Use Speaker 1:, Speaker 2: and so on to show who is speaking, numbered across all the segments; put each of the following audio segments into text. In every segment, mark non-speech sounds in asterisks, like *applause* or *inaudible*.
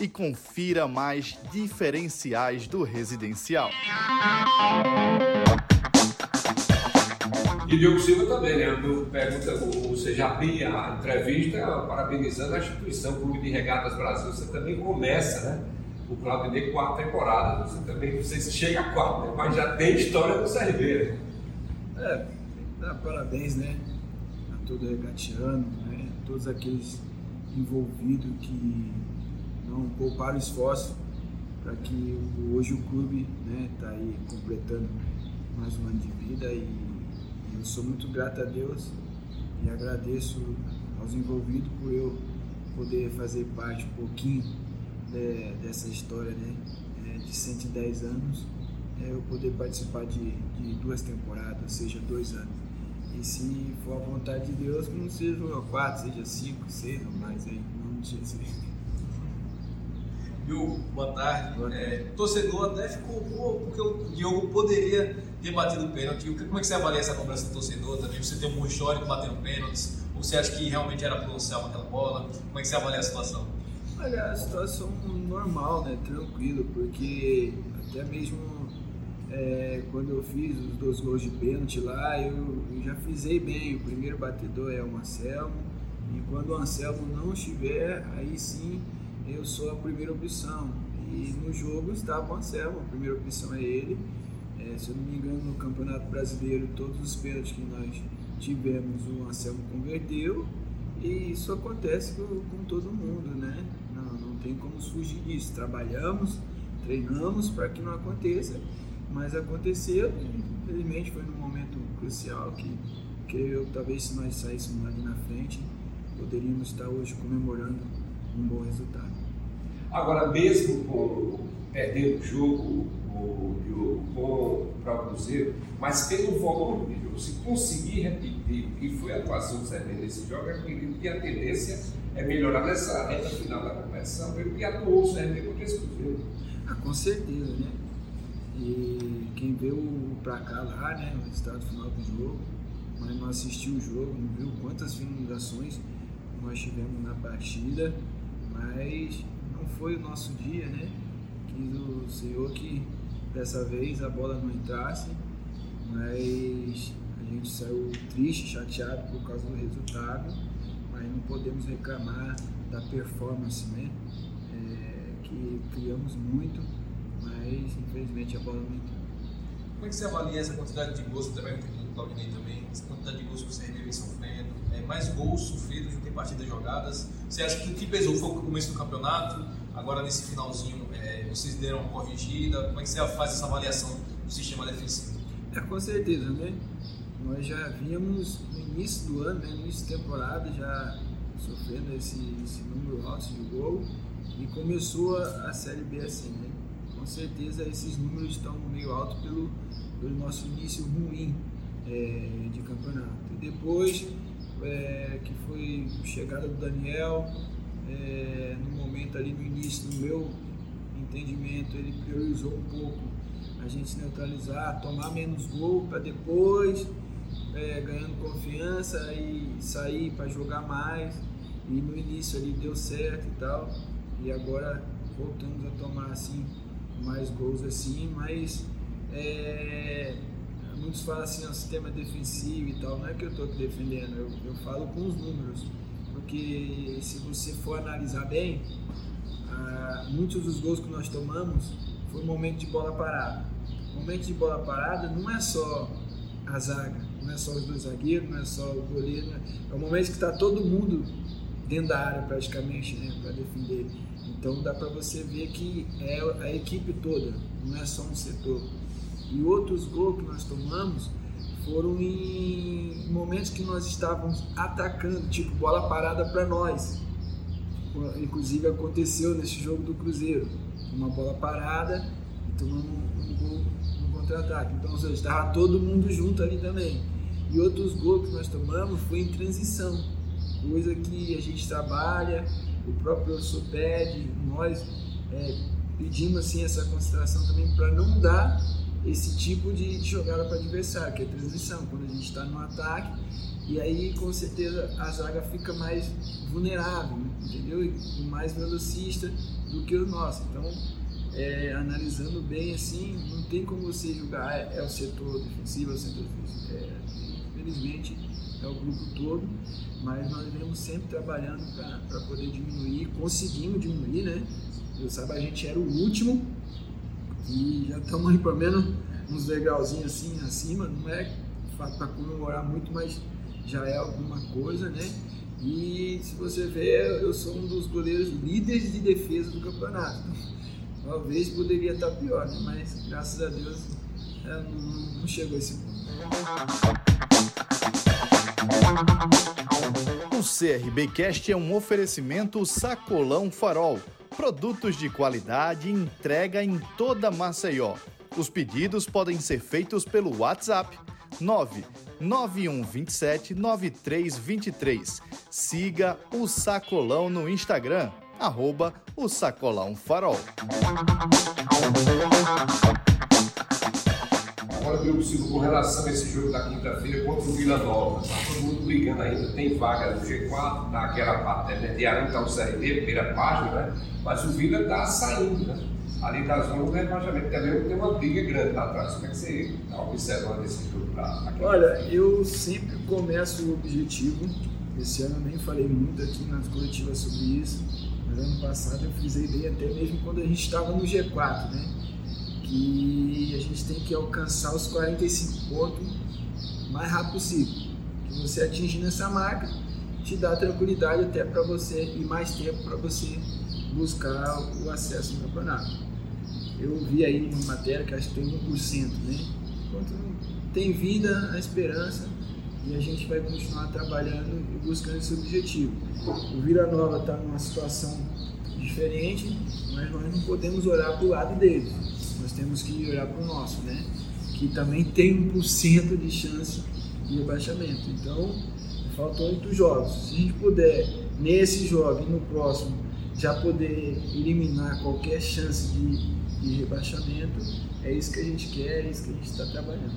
Speaker 1: e confira mais diferenciais do residencial.
Speaker 2: E Diogo Silva também, né? Eu pergunta, você já tem a entrevista parabenizando a instituição Clube de Regatas Brasil. Você também começa, né? O Claudinei quatro temporadas. Você também, você chega a quatro, né? mas já tem história do CRB.
Speaker 3: É, dá parabéns, né? A todo regatiano, né? Todos aqueles envolvidos que não pouparam esforço para que hoje o clube está né, aí completando mais um ano de vida e eu sou muito grato a Deus e agradeço aos envolvidos por eu poder fazer parte um pouquinho de, dessa história né, é, de 110 anos, é, eu poder participar de, de duas temporadas, seja dois anos. E se for a vontade de Deus, não seja quatro, seja cinco, seis ou mais aí, em nome de Jesus.
Speaker 4: Viu? Boa tarde. Boa tarde. É, torcedor até ficou boa, porque o Diogo poderia ter batido pênalti. Como é que você avalia essa cobrança do torcedor também? Você tem um bom histórico batendo pênaltis? Ou você acha que realmente era pro Anselmo aquela bola? Como é que você avalia a situação?
Speaker 3: Olha, a situação normal, né? Tranquilo, porque até mesmo é, quando eu fiz os dois gols de pênalti lá, eu, eu já frisei bem. O primeiro batedor é o Anselmo. E quando o Anselmo não estiver, aí sim eu sou a primeira opção. E no jogo estava o Anselmo, a primeira opção é ele. É, se eu não me engano, no Campeonato Brasileiro, todos os pênaltis que nós tivemos, o Anselmo converteu. E isso acontece com, com todo mundo, né? Não, não tem como fugir disso. Trabalhamos, treinamos para que não aconteça, mas aconteceu e infelizmente foi num momento crucial que, que eu talvez se nós saíssemos ali na frente, poderíamos estar hoje comemorando um bom resultado.
Speaker 2: Agora, mesmo com perdendo o jogo, com para o Cruzeiro, mas pelo volume jogo, se conseguir repetir o que foi a atuação do CRB nesse jogo, acredito que a tendência é melhorar nessa reta final da competição, pelo que atuou o CRB contra esse Cruzeiro.
Speaker 3: Ah, com certeza, né? E quem vê o pra cá lá, né, o resultado final do jogo, mas não assistiu o jogo, não viu quantas finalizações nós tivemos na partida, mas não foi o nosso dia, né? Quis o Senhor que dessa vez a bola não entrasse, mas a gente saiu triste, chateado por causa do resultado, mas não podemos reclamar da performance, né? É, que criamos muito, mas infelizmente a bola não entrou.
Speaker 4: Como é que você avalia essa quantidade de gols, também o Claudinei também, essa quantidade de gols que você vem sofrendo, é, mais gols sofridos do que partidas jogadas? Você acha que o que pesou foi o começo do campeonato? Agora nesse finalzinho é, vocês deram uma corrigida? Como é que você faz essa avaliação do sistema defensivo?
Speaker 3: É, com certeza, né? Nós já vínhamos no início do ano, né, no início da temporada, já sofrendo esse, esse número alto de gol e começou a, a Série B assim, né? Com certeza esses números estão meio altos pelo, pelo nosso início ruim é, de campeonato. E depois é, que foi chegada do Daniel, é, no momento ali no início, no meu entendimento, ele priorizou um pouco a gente neutralizar, tomar menos gol para depois, é, ganhando confiança e sair para jogar mais. E no início ali deu certo e tal, e agora voltamos a tomar assim mais gols assim, mas é, muitos falam assim, o sistema defensivo e tal, não é que eu estou defendendo, eu, eu falo com os números porque se você for analisar bem, ah, muitos dos gols que nós tomamos foi um momento de bola parada. Momento de bola parada não é só a zaga, não é só os dois zagueiros, não é só o goleiro, né? é o momento que está todo mundo dentro da área praticamente né, para defender. Então dá para você ver que é a equipe toda, não é só um setor. E outros gols que nós tomamos foram em momentos que nós estávamos atacando, tipo bola parada para nós. inclusive aconteceu nesse jogo do Cruzeiro. Uma bola parada e tomamos um gol no contra-ataque. Então, ou seja, estava todo mundo junto ali também. E outros gols que nós tomamos foi em transição, coisa que a gente trabalha, o próprio professor pede, nós é, pedimos assim, essa consideração também para não dar esse tipo de jogada para adversário, que é transição, quando a gente está no ataque e aí, com certeza, a zaga fica mais vulnerável, entendeu? E mais velocista do que o nosso. Então, é, analisando bem assim, não tem como você julgar é, é o setor defensivo, é o setor defensivo. É, infelizmente, é o grupo todo, mas nós vemos sempre trabalhando para poder diminuir, conseguimos diminuir, né? Eu sabe, a gente era o último e já estamos aí pelo menos uns legalzinhos assim acima, não é para comemorar muito, mas já é alguma coisa, né? E se você ver, eu sou um dos goleiros líderes de defesa do campeonato. Talvez poderia estar pior, né? mas graças a Deus é, não, não chegou a esse ponto.
Speaker 1: O CRBcast é um oferecimento Sacolão Farol. Produtos de qualidade entrega em toda Maceió. Os pedidos podem ser feitos pelo WhatsApp 99127 9323. Siga o Sacolão no Instagram, arroba o Sacolão Farol.
Speaker 2: Agora, meu Silvio, com relação a esse jogo da quinta-feira contra o Vila Nova, está todo mundo brigando ainda, tem vaga no G4, naquela parte intermediária, está o CRB, primeira página, né? Mas o Vila está saindo, né? ali da zona do rebaixamento. Também tem uma briga grande lá atrás. Como é que você está observando esse jogo para
Speaker 3: Olha, eu sempre começo o objetivo. Esse ano eu nem falei muito aqui nas coletivas sobre isso, mas ano passado eu fiz a ideia até mesmo quando a gente estava no G4, né? Que a gente tem que alcançar os 45 pontos o mais rápido possível. Que você atingindo essa marca te dá tranquilidade até para você e mais tempo para você buscar o acesso no campeonato eu vi aí uma matéria que acho que tem 1%, né? Enquanto tem vida, a esperança e a gente vai continuar trabalhando e buscando esse objetivo. O Vila Nova está numa situação diferente, mas nós não podemos olhar para o lado deles, nós temos que olhar para o nosso, né? Que também tem 1% de chance de rebaixamento. Então, faltam oito jogos. Se a gente puder, nesse jogo e no próximo, já poder eliminar qualquer chance de de rebaixamento. É isso que a gente quer, é isso que a gente está trabalhando.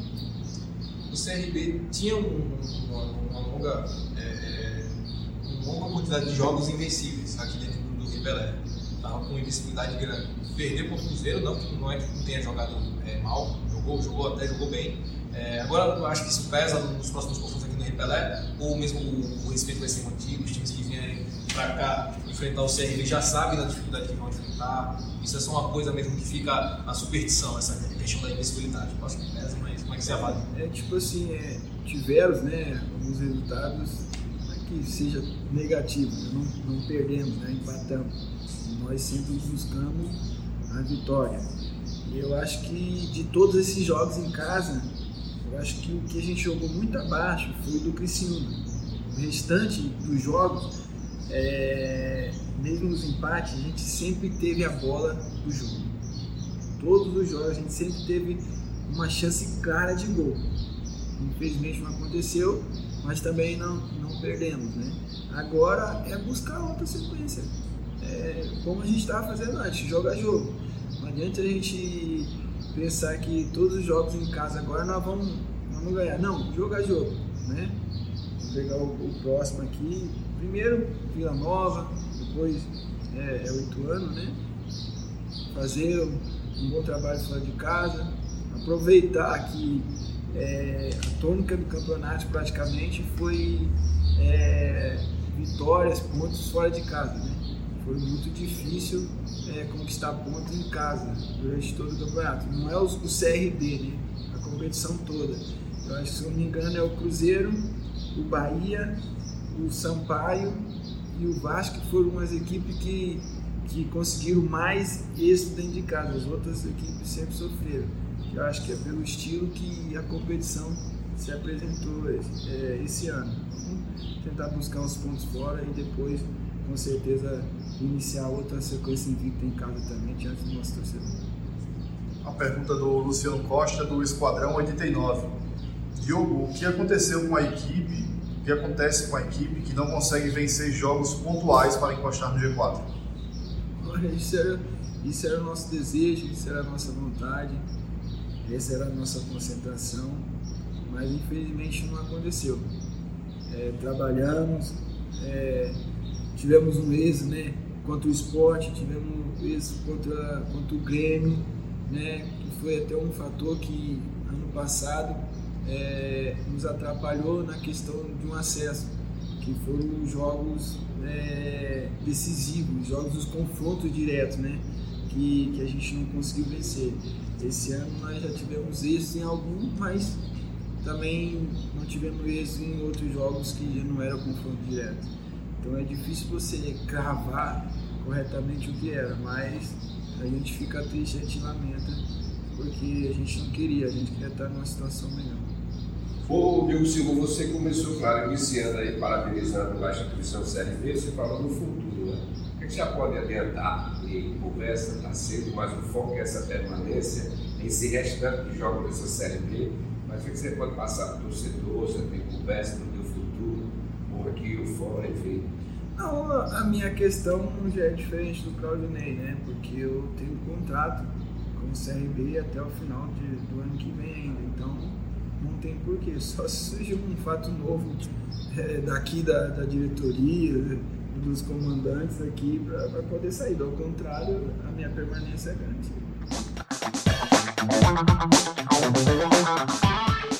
Speaker 4: O CRB tinha um, uma, uma, longa, é, é, uma longa quantidade de jogos invencíveis aqui dentro do Rio Pelé. Estava com uma invencibilidade grande. Perdeu para o Cruzeiro, não, que não é que tenha jogado é, mal, jogou, jogou até jogou bem. É, agora eu acho que isso pesa nos próximos confrontos aqui no Rio Pelé, ou mesmo o, o respeito vai ser mantido, os times que vierem para cá enfrentar o CRB já sabem da dificuldade que vão enfrentar. Isso é só uma coisa mesmo que fica a superstição, essa questão da invencibilidade. Eu acho que pesa, mas como é que você avalia?
Speaker 3: É tipo assim, é, tiveram né, alguns resultados que seja negativo, né? não, não perdemos, né, empatamos. Nós sempre buscamos a vitória. Eu acho que de todos esses jogos em casa, eu acho que o que a gente jogou muito abaixo foi do Criciúma. O restante dos jogos é, mesmo nos empates, a gente sempre teve a bola do jogo. Todos os jogos a gente sempre teve uma chance clara de gol. Infelizmente não aconteceu, mas também não, não perdemos. Né? Agora é buscar outra sequência. É, como a gente estava fazendo antes, jogo jogo. Não adianta a gente pensar que todos os jogos em casa agora nós vamos, vamos ganhar. Não, jogo a jogo. Né? Vou pegar o, o próximo aqui, primeiro Vila Nova, depois é, é o Ituano, né? Fazer um bom trabalho fora de casa, aproveitar que é, a tônica do campeonato praticamente foi é, vitórias, pontos fora de casa, né? Foi muito difícil é, conquistar pontos em casa durante todo o campeonato. Não é o, o CRB, né? A competição toda. Eu acho que, se eu não me engano, é o Cruzeiro, o Bahia o Sampaio e o Vasco foram as equipes que, que conseguiram mais êxito dentro de casa. As outras equipes sempre sofreram. Eu acho que é pelo estilo que a competição se apresentou esse, é, esse ano. Tentar buscar os pontos fora e depois com certeza iniciar outra sequência invicta em casa também diante do nosso torcedor.
Speaker 5: A pergunta do Luciano Costa, do Esquadrão 89. Diogo, o que aconteceu com a equipe, o que acontece com a equipe que não consegue vencer jogos pontuais para encostar no G4?
Speaker 3: Olha, isso era, isso era o nosso desejo, isso era a nossa vontade, essa era a nossa concentração, mas infelizmente não aconteceu. É, trabalhamos, é, tivemos um êxito né, contra o esporte, tivemos um êxito contra, contra o Grêmio, né, que foi até um fator que ano passado é, nos atrapalhou na questão de um acesso, que foram os jogos é, decisivos, jogos dos confrontos diretos, né, que, que a gente não conseguiu vencer. Esse ano nós já tivemos êxito em algum, mas também não tivemos êxito em outros jogos que já não era confronto direto. Então é difícil você cravar corretamente o que era, mas a gente fica triste, a gente lamenta, porque a gente não queria, a gente queria estar numa situação melhor.
Speaker 2: Ô, Diogo Silva, você começou, claro, iniciando aí, parabenizando a instituição Série B, você falou no futuro, né? O que você já pode adiantar em conversa, está cedo, mas o foco é essa permanência, esse restante de jogos dessa Série B, mas o que você pode passar para o torcedor, você tem conversa futuro, aqui ou fora, enfim.
Speaker 3: Não, a minha questão já é diferente do Claudinei, né? Porque eu tenho contrato com o CRB até o final de, do ano que vem ainda. Então não tem porquê. *laughs* Só se surgir um fato novo é, daqui da, da diretoria, dos comandantes aqui para poder sair. Do contrário, a minha permanência é grande.